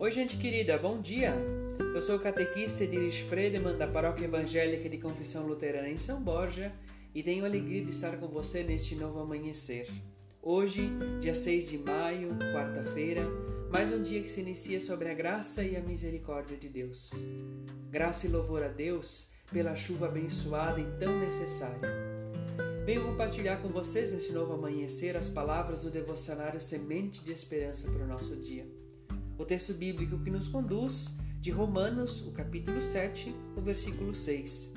Oi, gente querida, bom dia! Eu sou o catequista Ediris Fredeman, da Paróquia Evangélica de Confissão Luterana em São Borja, e tenho alegria de estar com você neste novo amanhecer. Hoje, dia 6 de maio, quarta-feira, mais um dia que se inicia sobre a graça e a misericórdia de Deus. Graça e louvor a Deus pela chuva abençoada e tão necessária. Venho compartilhar com vocês nesse novo amanhecer as palavras do devocionário Semente de Esperança para o nosso dia o texto bíblico que nos conduz de Romanos, o capítulo 7, o versículo 6.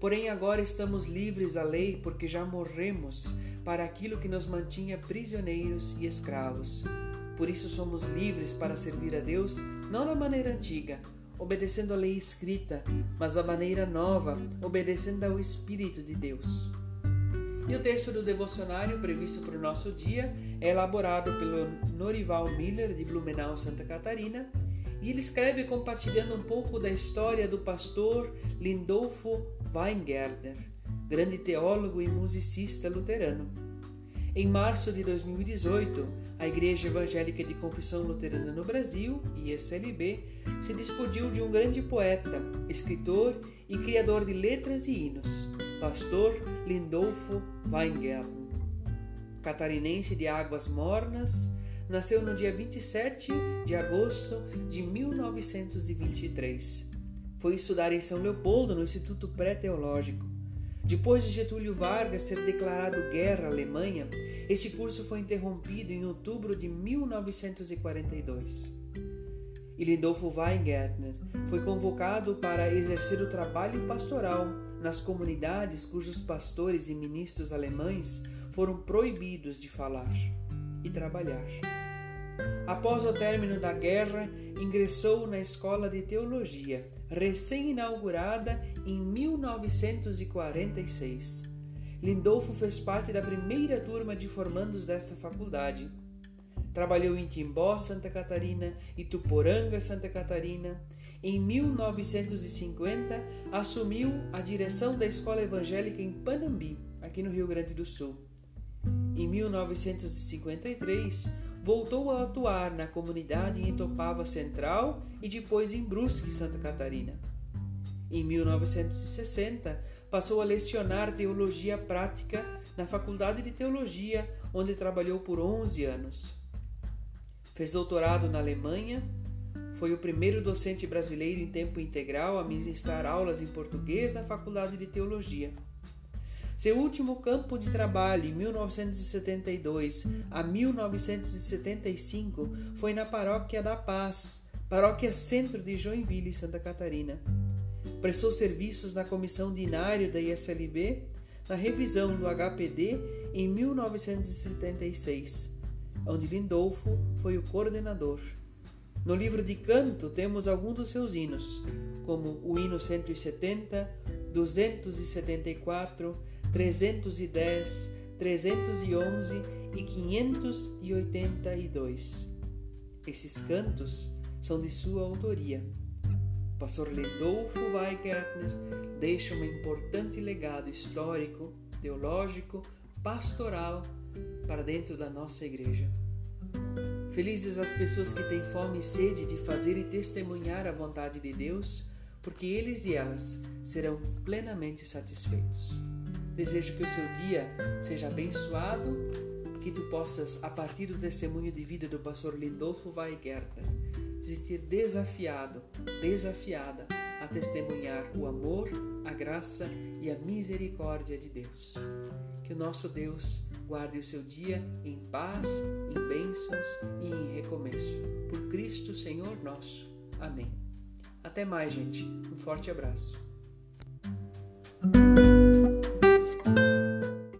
Porém, agora estamos livres da lei porque já morremos para aquilo que nos mantinha prisioneiros e escravos. Por isso somos livres para servir a Deus não da maneira antiga, obedecendo a lei escrita, mas da maneira nova, obedecendo ao Espírito de Deus. E o texto do devocionário previsto para o nosso dia é elaborado pelo Norival Miller, de Blumenau, Santa Catarina, e ele escreve compartilhando um pouco da história do pastor Lindolfo Weingärtner, grande teólogo e musicista luterano. Em março de 2018, a Igreja Evangélica de Confissão Luterana no Brasil, ISLB, se despediu de um grande poeta, escritor e criador de letras e hinos, pastor Lindolfo Weingärtner. Catarinense de águas mornas, nasceu no dia 27 de agosto de 1923. Foi estudar em São Leopoldo, no Instituto Pré-Teológico. Depois de Getúlio Vargas ser declarado guerra à Alemanha, este curso foi interrompido em outubro de 1942. E Lindolfo Weingärtner foi convocado para exercer o trabalho pastoral nas comunidades cujos pastores e ministros alemães foram proibidos de falar e trabalhar. Após o término da guerra, ingressou na Escola de Teologia, recém-inaugurada em 1946. Lindolfo fez parte da primeira turma de formandos desta faculdade. Trabalhou em Timbó, Santa Catarina, e Tuporanga, Santa Catarina. Em 1950, assumiu a direção da Escola Evangélica em Panambi, aqui no Rio Grande do Sul. Em 1953, voltou a atuar na comunidade em Topava Central e depois em Brusque, Santa Catarina. Em 1960, passou a lecionar teologia prática na Faculdade de Teologia, onde trabalhou por 11 anos. Fez doutorado na Alemanha, foi o primeiro docente brasileiro em tempo integral a ministrar aulas em português na Faculdade de Teologia. Seu último campo de trabalho, em 1972 a 1975, foi na Paróquia da Paz, paróquia centro de Joinville, Santa Catarina. Prestou serviços na comissão dinário da ISLB, na revisão do HPD em 1976, onde Lindolfo foi o coordenador. No livro de canto temos alguns dos seus hinos, como o hino 170, 274, 310, 311 e 582. Esses cantos são de sua autoria. O pastor Lindolfo Weingärtner deixa um importante legado histórico, teológico, pastoral para dentro da nossa igreja. Felizes as pessoas que têm fome e sede de fazer e testemunhar a vontade de Deus, porque eles e elas serão plenamente satisfeitos. Desejo que o seu dia seja abençoado, que tu possas, a partir do testemunho de vida do pastor Lindolfo Weingärtner, se ter desafiado, desafiada a testemunhar o amor, a graça e a misericórdia de Deus. Que o nosso Deus guarde o seu dia em paz, em bênçãos e em recomeço. Por Cristo Senhor nosso. Amém. Até mais, gente. Um forte abraço.